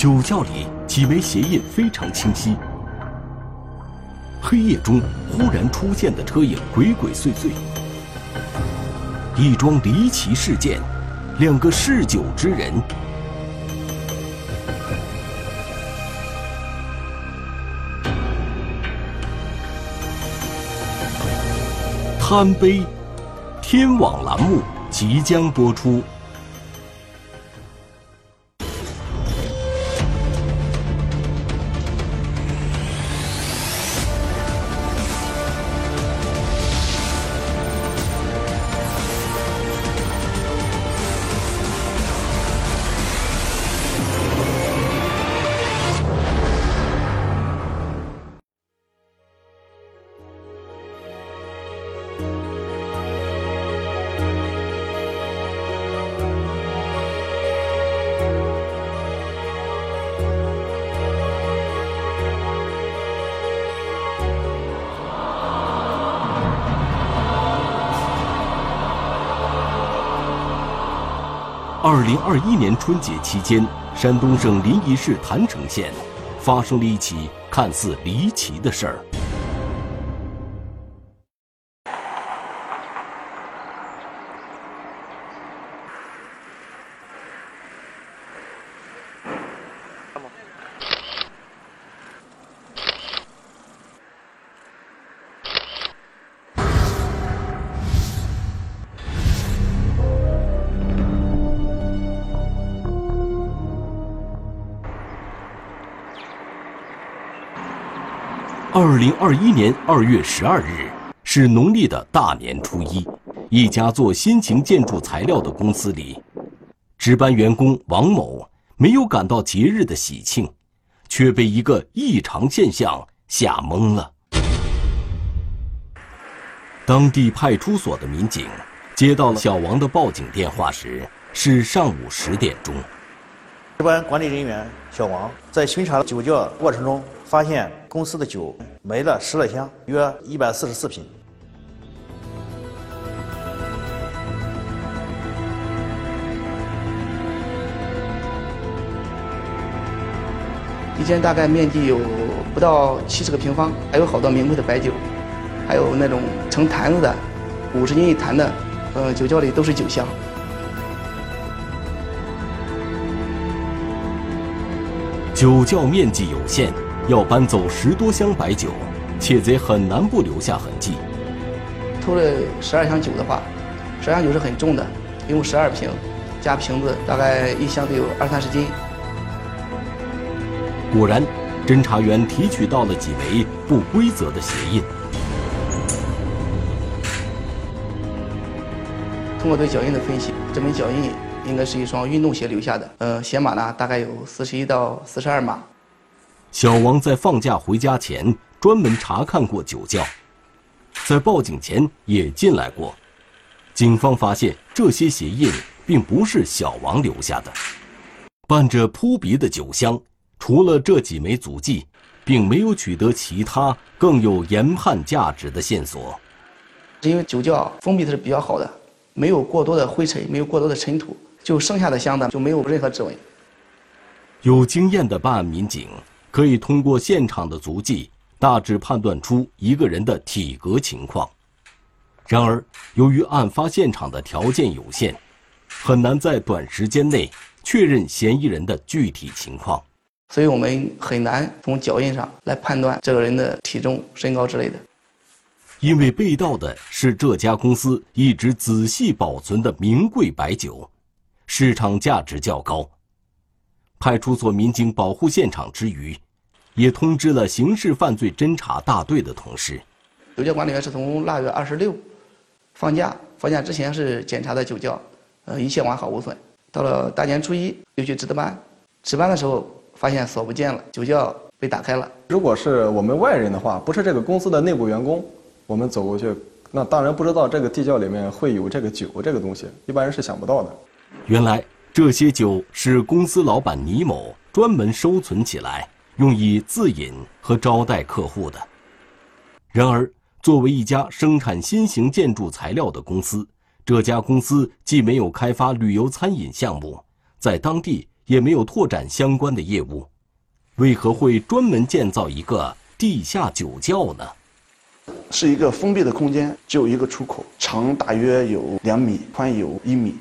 酒窖里几枚鞋印非常清晰。黑夜中忽然出现的车影鬼鬼祟祟。一桩离奇事件，两个嗜酒之人。贪杯，天网栏目即将播出。二零二一年春节期间，山东省临沂市郯城县发生了一起看似离奇的事儿。二零二一年二月十二日是农历的大年初一，一家做新型建筑材料的公司里，值班员工王某没有感到节日的喜庆，却被一个异常现象吓懵了。当地派出所的民警接到了小王的报警电话时，是上午十点钟。值班管理人员小王在巡查酒窖过程中。发现公司的酒没了十来箱，约一百四十四瓶。一间大概面积有不到七十个平方，还有好多名贵的白酒，还有那种成坛子的，五十斤一坛的，呃，酒窖里都是酒香。酒窖面积有限。要搬走十多箱白酒，窃贼很难不留下痕迹。偷了十二箱酒的话，十二箱酒是很重的，一共十二瓶，加瓶子大概一箱得有二三十斤。果然，侦查员提取到了几枚不规则的鞋印。通过对脚印的分析，这枚脚印应该是一双运动鞋留下的。呃，鞋码呢，大概有四十一到四十二码。小王在放假回家前专门查看过酒窖，在报警前也进来过。警方发现这些鞋印并不是小王留下的。伴着扑鼻的酒香，除了这几枚足迹，并没有取得其他更有研判价值的线索。因为酒窖封闭的是比较好的，没有过多的灰尘，没有过多的尘土，就剩下的箱子就没有任何指纹。有经验的办案民警。可以通过现场的足迹，大致判断出一个人的体格情况。然而，由于案发现场的条件有限，很难在短时间内确认嫌疑人的具体情况。所以我们很难从脚印上来判断这个人的体重、身高之类的。因为被盗的是这家公司一直仔细保存的名贵白酒，市场价值较高。派出所民警保护现场之余，也通知了刑事犯罪侦查大队的同事。酒窖管理员是从腊月二十六放假，放假之前是检查的酒窖，呃，一切完好无损。到了大年初一又去值的班，值班的时候发现锁不见了，酒窖被打开了。如果是我们外人的话，不是这个公司的内部员工，我们走过去，那当然不知道这个地窖里面会有这个酒这个东西，一般人是想不到的。原来。这些酒是公司老板倪某专门收存起来，用以自饮和招待客户的。然而，作为一家生产新型建筑材料的公司，这家公司既没有开发旅游餐饮项目，在当地也没有拓展相关的业务，为何会专门建造一个地下酒窖呢？是一个封闭的空间，只有一个出口，长大约有两米，宽有一米。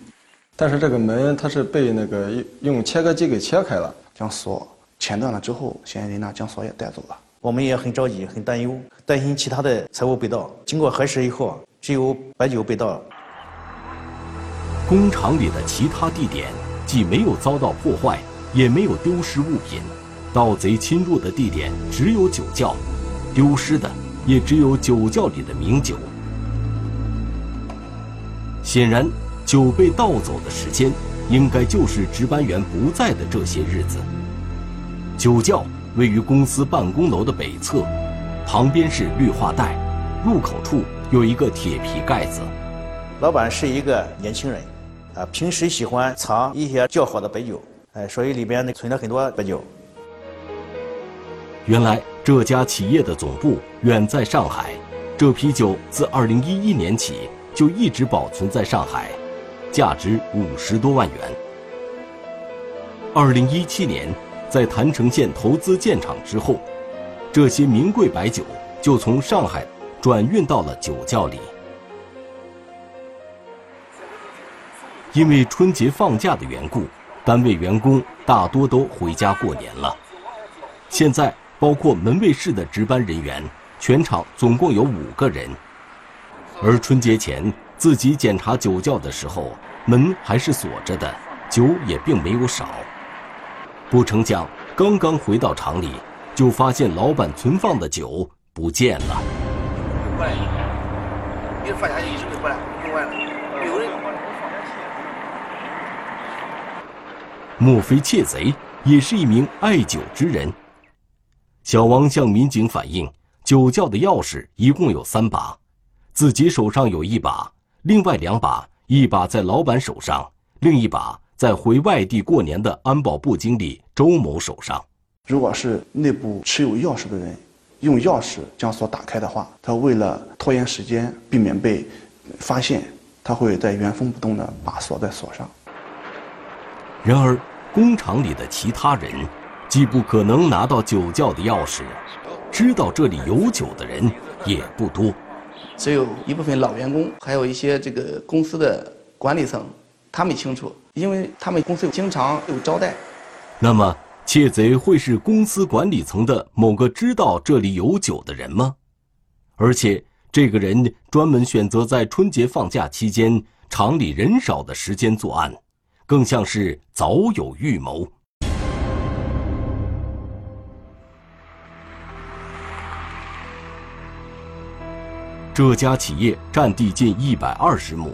但是这个门它是被那个用切割机给切开了，将锁切断了之后，嫌疑人呢将锁也带走了。我们也很着急，很担忧，担心其他的财物被盗。经过核实以后，只有白酒被盗。工厂里的其他地点既没有遭到破坏，也没有丢失物品，盗贼侵入的地点只有酒窖，丢失的也只有酒窖里的名酒。显然。酒被盗走的时间，应该就是值班员不在的这些日子。酒窖位于公司办公楼的北侧，旁边是绿化带，入口处有一个铁皮盖子。老板是一个年轻人，啊，平时喜欢藏一些较好的白酒，哎，所以里边呢存了很多白酒。原来这家企业的总部远在上海，这批酒自2011年起就一直保存在上海。价值五十多万元。二零一七年，在郯城县投资建厂之后，这些名贵白酒就从上海转运到了酒窖里。因为春节放假的缘故，单位员工大多都回家过年了。现在，包括门卫室的值班人员，全场总共有五个人，而春节前。自己检查酒窖的时候，门还是锁着的，酒也并没有少。不成想，刚刚回到厂里，就发现老板存放的酒不见了。过来，你放下去一直没过来，没完了，有人。莫非窃贼也是一名爱酒之人？小王向民警反映，酒窖的钥匙一共有三把，自己手上有一把。另外两把，一把在老板手上，另一把在回外地过年的安保部经理周某手上。如果是内部持有钥匙的人，用钥匙将锁打开的话，他为了拖延时间，避免被发现，他会在原封不动的把锁在锁上。然而，工厂里的其他人，既不可能拿到酒窖的钥匙，知道这里有酒的人也不多。只有一部分老员工，还有一些这个公司的管理层，他们清楚，因为他们公司经常有招待。那么，窃贼会是公司管理层的某个知道这里有酒的人吗？而且，这个人专门选择在春节放假期间厂里人少的时间作案，更像是早有预谋。这家企业占地近一百二十亩，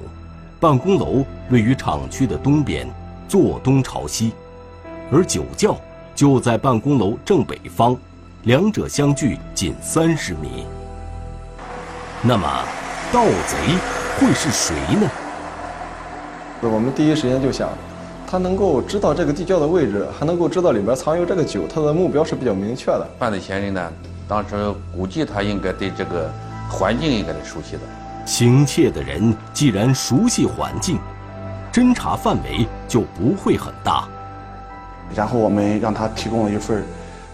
办公楼位于厂区的东边，坐东朝西，而酒窖就在办公楼正北方，两者相距仅三十米。那么，盗贼会是谁呢？我们第一时间就想，他能够知道这个地窖的位置，还能够知道里边藏有这个酒，他的目标是比较明确的。犯罪嫌疑人呢，当时估计他应该对这个。环境应该是熟悉的，行窃的人既然熟悉环境，侦查范围就不会很大。然后我们让他提供了一份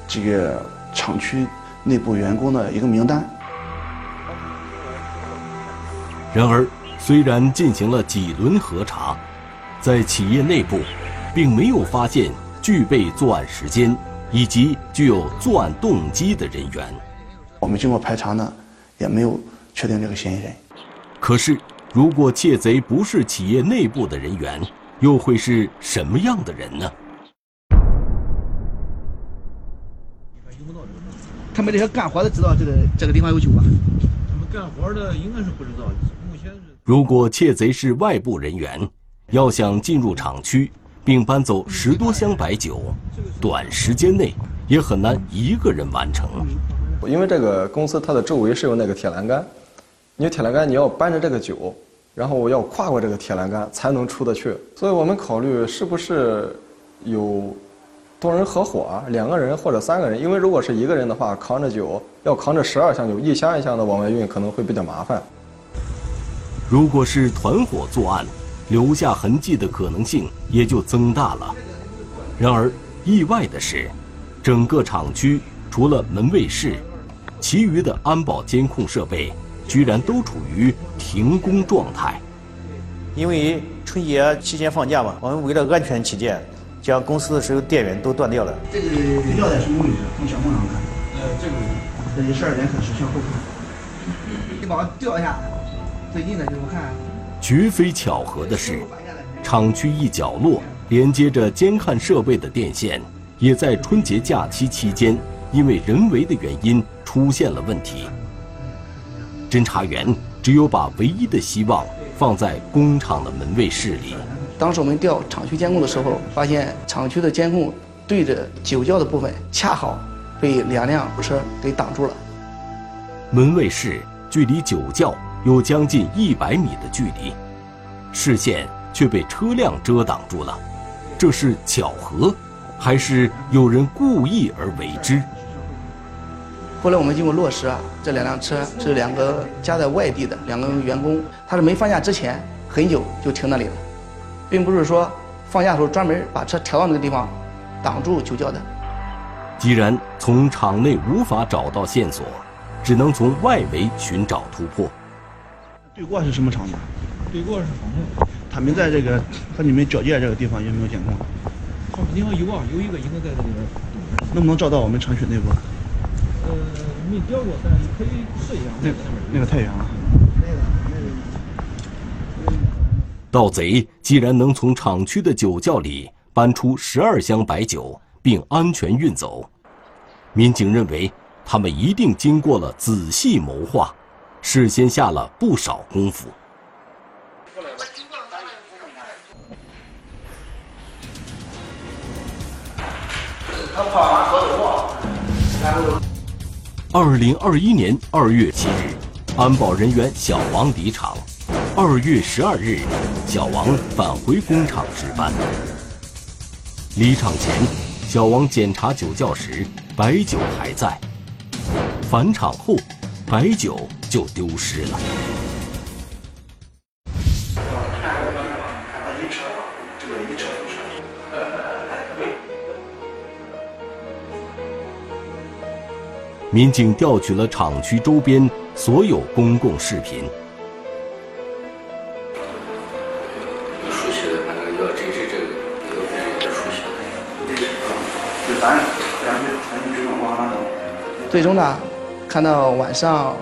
这个厂区内部员工的一个名单。然而，虽然进行了几轮核查，在企业内部，并没有发现具备作案时间以及具有作案动机的人员。我们经过排查呢。也没有确定这个嫌疑人。可是，如果窃贼不是企业内部的人员，又会是什么样的人呢？他们这些干活的知道这个这个地方有酒吧？他们干活的应该是不知道。目前是。如果窃贼是外部人员，要想进入厂区并搬走十多箱白酒，短时间内也很难一个人完成。因为这个公司它的周围是有那个铁栏杆，你铁栏杆你要搬着这个酒，然后要跨过这个铁栏杆才能出得去。所以我们考虑是不是有多人合伙，两个人或者三个人。因为如果是一个人的话，扛着酒要扛着十二箱酒，一箱一箱的往外运，可能会比较麻烦。如果是团伙作案，留下痕迹的可能性也就增大了。然而，意外的是，整个厂区除了门卫室，其余的安保监控设备居然都处于停工状态。因为春节期间放假嘛，我们为了安全起见，将公司的所有电源都断掉了。这个吊在什么位置？从小梦上看。呃，这个这里十二点可视向后看。你把它调一下，最近的就是看。绝非巧合的是，厂区一角落连接着监看设备的电线，也在春节假期期间因为人为的原因出现了问题。侦查员只有把唯一的希望放在工厂的门卫室里。当时我们调厂区监控的时候，发现厂区的监控对着酒窖的部分恰好被两辆车给挡住了。门卫室距离酒窖。有将近一百米的距离，视线却被车辆遮挡住了，这是巧合，还是有人故意而为之？后来我们经过落实啊，这两辆车是两个家在外地的两个员工，他是没放假之前很久就停那里了，并不是说放假的时候专门把车调到那个地方挡住酒窖的。既然从厂内无法找到线索，只能从外围寻找突破。对过是什么厂子？对过是方木。他们在这个和你们交界这个地方有没有监控？他们地方有啊，有一个应该在这里边。能不能照到我们厂区内部？呃，没调过，但可以试一下。那个那个太远了。盗贼既然能从厂区的酒窖里搬出十二箱白酒并安全运走，民警认为他们一定经过了仔细谋划。事先下了不少功夫。二零二一年二月七日，安保人员小王离场。二月十二日，小王返回工厂值班。离场前，小王检查酒窖时，白酒还在；返场后，白酒就丢失了。民警调取了厂区周边所有公共视频。熟悉的，反正要真是这个，有的熟悉的。就咱咱们咱们这种往上走。最终呢？看到晚上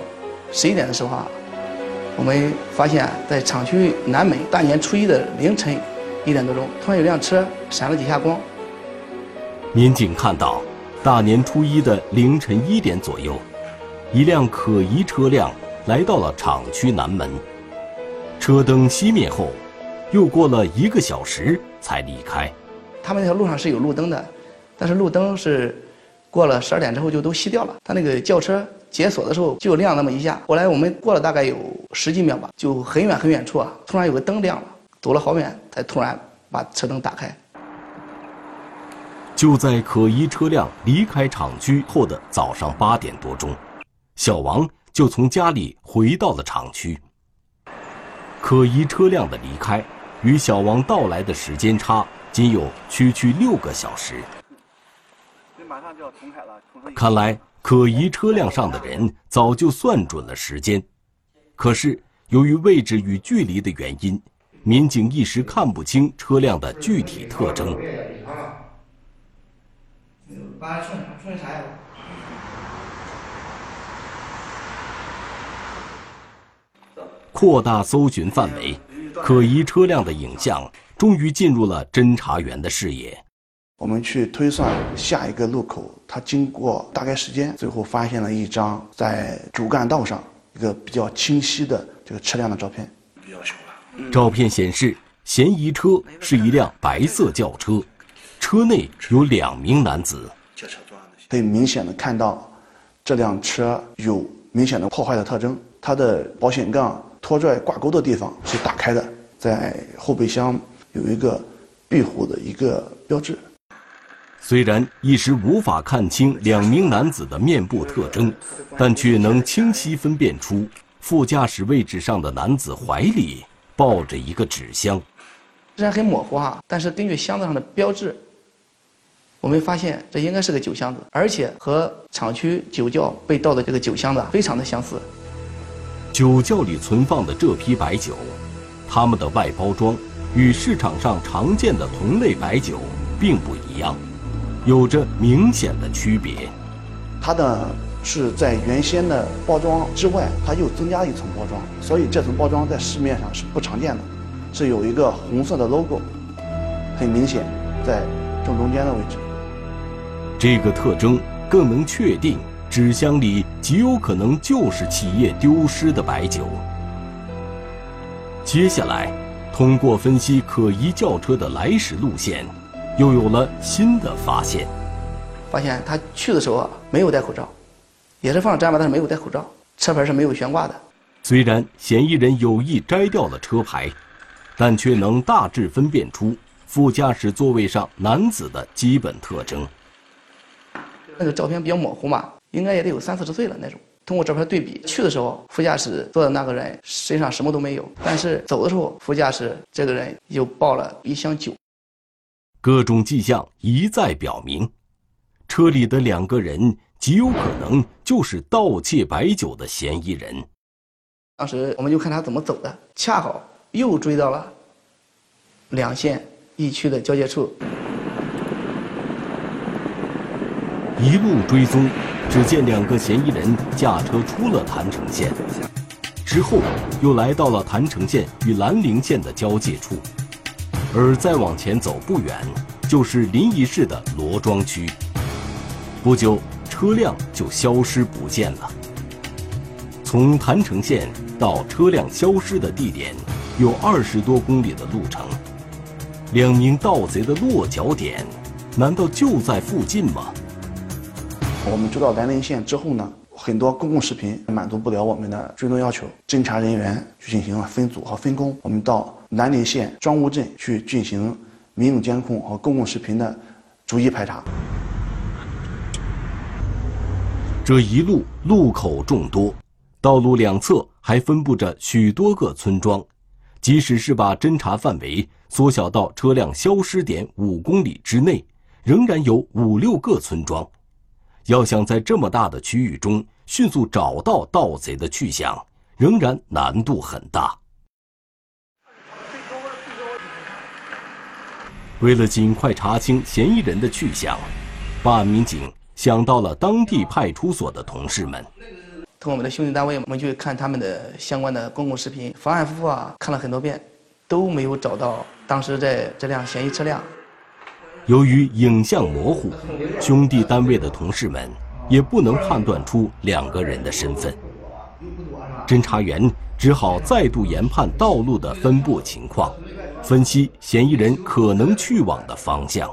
十一点的时候啊，我们发现，在厂区南门大年初一的凌晨一点多钟，突然有辆车闪了几下光。民警看到，大年初一的凌晨一点左右，一辆可疑车辆来到了厂区南门，车灯熄灭后，又过了一个小时才离开。他们那条路上是有路灯的，但是路灯是过了十二点之后就都熄掉了。他那个轿车。解锁的时候就亮那么一下，后来我们过了大概有十几秒吧，就很远很远处啊，突然有个灯亮了，走了好远才突然把车灯打开。就在可疑车辆离开厂区后的早上八点多钟，小王就从家里回到了厂区。可疑车辆的离开与小王到来的时间差仅有区区六个小时。看来。可疑车辆上的人早就算准了时间，可是由于位置与距离的原因，民警一时看不清车辆的具体特征。扩大搜寻范围，可疑车辆的影像终于进入了侦查员的视野。我们去推算下一个路口，它经过大概时间，最后发现了一张在主干道上一个比较清晰的这个车辆的照片。比较小了照片显示，嫌疑车是一辆白色轿车，车内有两名男子。可以明显的看到，这辆车有明显的破坏的特征，它的保险杠拖拽挂钩的地方是打开的，在后备箱有一个壁虎的一个标志。虽然一时无法看清两名男子的面部特征，但却能清晰分辨出副驾驶位置上的男子怀里抱着一个纸箱。虽然很模糊哈，但是根据箱子上的标志，我们发现这应该是个酒箱子，而且和厂区酒窖被盗的这个酒箱子非常的相似。酒窖里存放的这批白酒，它们的外包装与市场上常见的同类白酒并不一样，有着明显的区别。它的是在原先的包装之外，它又增加一层包装，所以这层包装在市面上是不常见的，是有一个红色的 logo，很明显，在正中间的位置。这个特征更能确定纸箱里极有可能就是企业丢失的白酒。接下来，通过分析可疑轿车的来时路线，又有了新的发现。发现他去的时候啊没有戴口罩，也是放了毡吧，但是没有戴口罩，车牌是没有悬挂的。虽然嫌疑人有意摘掉了车牌，但却能大致分辨出副驾驶座位上男子的基本特征。那个照片比较模糊嘛，应该也得有三四十岁了那种。通过照片对比，去的时候副驾驶坐的那个人身上什么都没有，但是走的时候副驾驶这个人又抱了一箱酒。各种迹象一再表明，车里的两个人极有可能就是盗窃白酒的嫌疑人。当时我们就看他怎么走的，恰好又追到了两县一区的交界处。一路追踪，只见两个嫌疑人驾车出了郯城县，之后又来到了郯城县与兰陵县的交界处，而再往前走不远，就是临沂市的罗庄区。不久，车辆就消失不见了。从郯城县到车辆消失的地点，有二十多公里的路程。两名盗贼的落脚点，难道就在附近吗？我们追到兰陵县之后呢，很多公共视频满足不了我们的追踪要求，侦查人员去进行了分组和分工。我们到兰陵县庄务镇去进行民用监控和公共视频的逐一排查。这一路路口众多，道路两侧还分布着许多个村庄，即使是把侦查范围缩小到车辆消失点五公里之内，仍然有五六个村庄。要想在这么大的区域中迅速找到盗贼的去向，仍然难度很大。为了尽快查清嫌疑人的去向，办案民警想到了当地派出所的同事们。通过我们的兄弟单位，我们去看他们的相关的公共视频，反反复复啊看了很多遍，都没有找到当时在这辆嫌疑车辆。由于影像模糊，兄弟单位的同事们也不能判断出两个人的身份。侦查员只好再度研判道路的分布情况，分析嫌疑人可能去往的方向。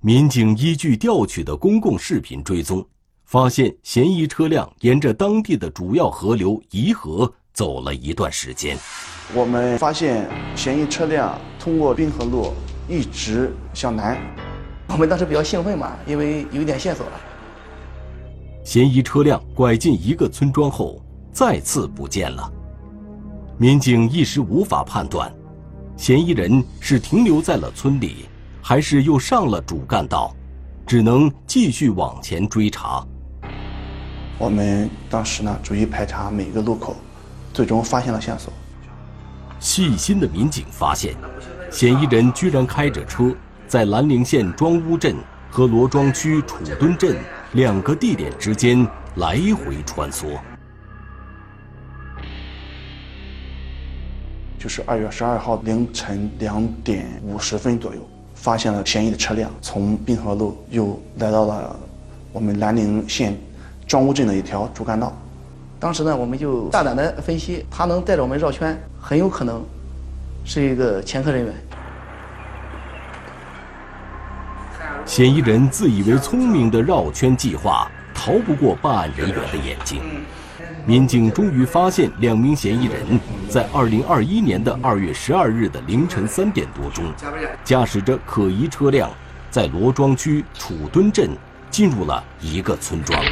民警依据调取的公共视频追踪，发现嫌疑车辆沿着当地的主要河流沂河走了一段时间。我们发现嫌疑车辆通过滨河路。一直向南，我们当时比较兴奋嘛，因为有一点线索了。嫌疑车辆拐进一个村庄后，再次不见了。民警一时无法判断，嫌疑人是停留在了村里，还是又上了主干道，只能继续往前追查。我们当时呢，逐一排查每个路口，最终发现了线索。细心的民警发现。嫌疑人居然开着车，在兰陵县庄屋镇和罗庄区楚墩镇两个地点之间来回穿梭。就是二月十二号凌晨两点五十分左右，发现了嫌疑的车辆，从滨河路又来到了我们兰陵县庄屋镇的一条主干道。当时呢，我们就大胆的分析，他能带着我们绕圈，很有可能。是一个前科人员。嫌疑人自以为聪明的绕圈计划，逃不过办案人员的眼睛。民警终于发现，两名嫌疑人在2021年的2月12日的凌晨三点多钟，驾驶着可疑车辆，在罗庄区楚墩镇进入了一个村庄。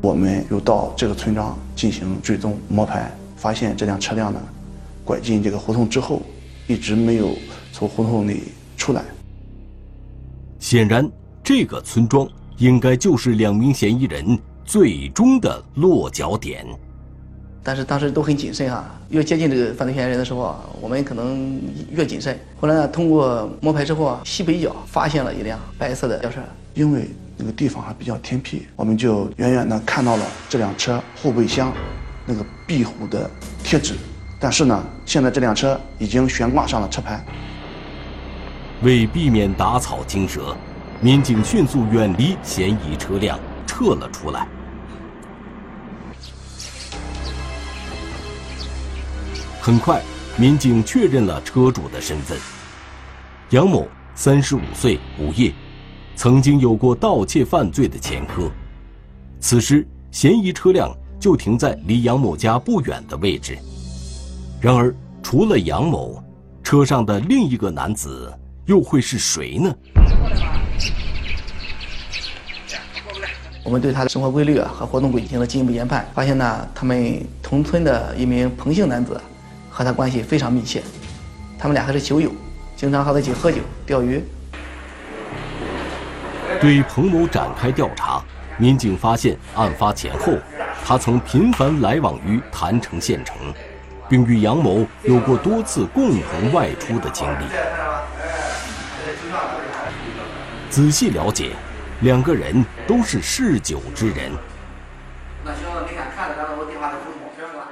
我们又到这个村庄进行追踪摸排，发现这辆车辆呢，拐进这个胡同之后，一一直没有从胡同里出来。显然，这个村庄应该就是两名嫌疑人最终的落脚点。但是当时都很谨慎啊，越接近这个犯罪嫌疑人的时候啊，我们可能越谨慎。后来呢，通过摸排之后啊，西北角发现了一辆白色的轿车。因为那个地方还比较偏僻，我们就远远的看到了这辆车后备箱那个壁虎的贴纸。但是呢，现在这辆车已经悬挂上了车牌。为避免打草惊蛇，民警迅速远离嫌疑车辆，撤了出来。很快，民警确认了车主的身份：杨某，三十五岁，无业，曾经有过盗窃犯罪的前科。此时，嫌疑车辆就停在离杨某家不远的位置。然而，除了杨某，车上的另一个男子又会是谁呢？我们对他的生活规律啊和活动轨迹进行了进一步研判，发现呢，他们同村的一名彭姓男子。和他关系非常密切，他们俩还是酒友，经常和他一起喝酒、钓鱼。对彭某展开调查，民警发现案发前后，他曾频繁来往于郯城县城，并与杨某有过多次共同外出的经历。仔细了解，两个人都是嗜酒之人。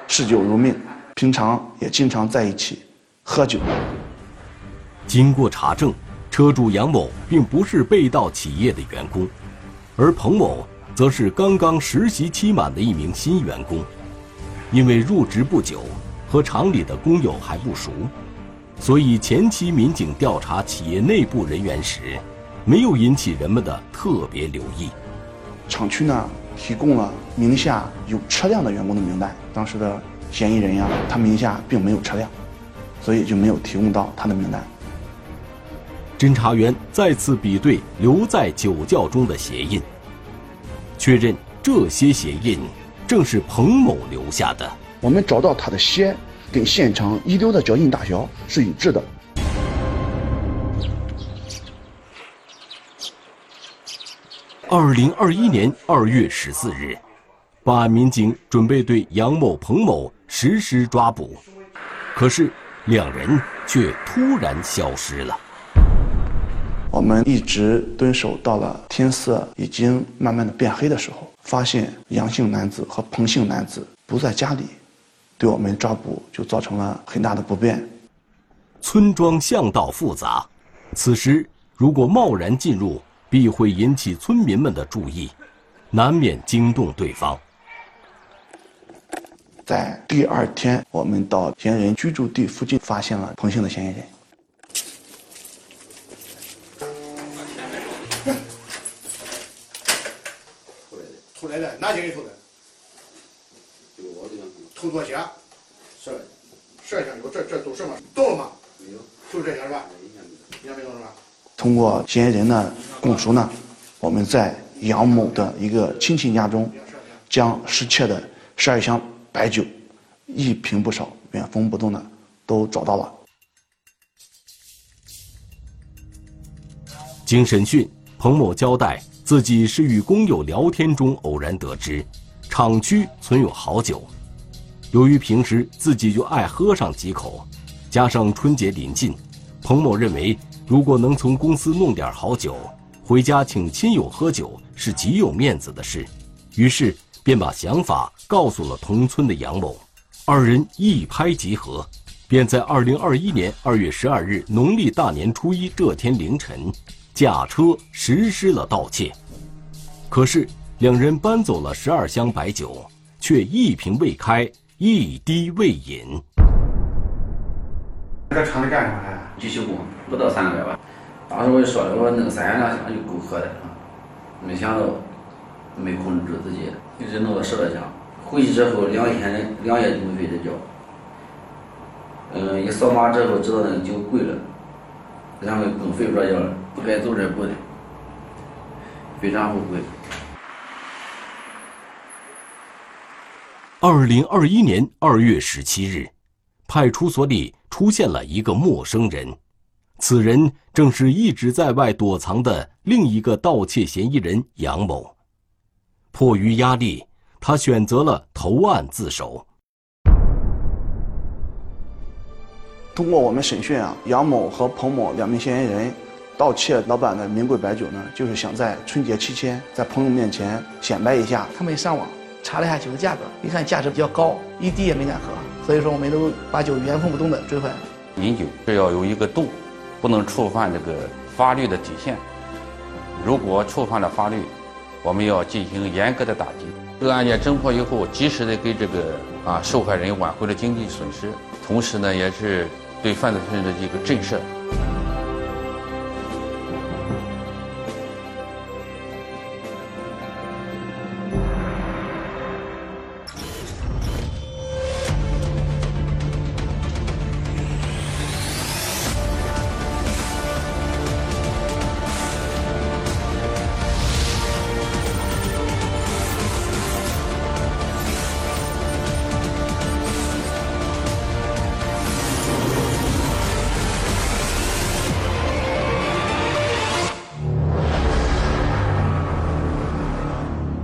嗜酒如命。平常也经常在一起喝酒。经过查证，车主杨某并不是被盗企业的员工，而彭某则是刚刚实习期满的一名新员工。因为入职不久，和厂里的工友还不熟，所以前期民警调查企业内部人员时，没有引起人们的特别留意。厂区呢提供了名下有车辆的员工的名单，当时的。嫌疑人呀，他名下并没有车辆，所以就没有提供到他的名单。侦查员再次比对留在酒窖中的鞋印，确认这些鞋印正是彭某留下的。我们找到他的鞋跟现场遗留的脚印大小是一致的。二零二一年二月十四日，办案民警准备对杨某、彭某。实施抓捕，可是两人却突然消失了。我们一直蹲守到了天色已经慢慢的变黑的时候，发现杨姓男子和彭姓男子不在家里，对我们抓捕就造成了很大的不便。村庄巷道复杂，此时如果贸然进入，必会引起村民们的注意，难免惊动对方。在第二天，我们到嫌疑人居住地附近，发现了彭姓的嫌疑人。出来的，哪几人出的？就我这样偷多些？十二十二箱有，这这都什么？动了吗？没有，就这些是吧？一没动是吧？通过嫌疑人的供述呢，我们在杨某的一个亲戚家中，将失窃的十二箱。白酒一瓶不少，原封不动的都找到了。经审讯，彭某交代自己是与工友聊天中偶然得知，厂区存有好酒。由于平时自己就爱喝上几口，加上春节临近，彭某认为如果能从公司弄点好酒回家请亲友喝酒是极有面子的事，于是。便把想法告诉了同村的杨某，二人一拍即合，便在二零二一年二月十二日农历大年初一这天凌晨，驾车实施了盗窃。可是两人搬走了十二箱白酒，却一瓶未开，一滴未饮。在厂里干什么呢？机修工，不到三个月吧。当时我就说了，我说弄三两箱就够喝的了，没想到。没控制住自己，一直弄到十多箱。回去之后两天两夜都没睡着觉。嗯，一扫码之后知道那个酒贵了，然后更睡不着觉了，不该走这步的，非常后悔。二零二一年二月十七日，派出所里出现了一个陌生人，此人正是一直在外躲藏的另一个盗窃嫌疑人杨某。迫于压力，他选择了投案自首。通过我们审讯啊，杨某和彭某两名嫌疑人盗窃老板的名贵白酒呢，就是想在春节期间在朋友面前显摆一下。他们上网查了一下酒的价格，一看价值比较高，一滴也没敢喝，所以说我们都把酒原封不动的追回来。饮酒是要有一个度，不能触犯这个法律的底线。如果触犯了法律，我们要进行严格的打击。这个案件侦破以后，及时的给这个啊受害人挽回了经济损失，同时呢，也是对犯罪分子的一个震慑。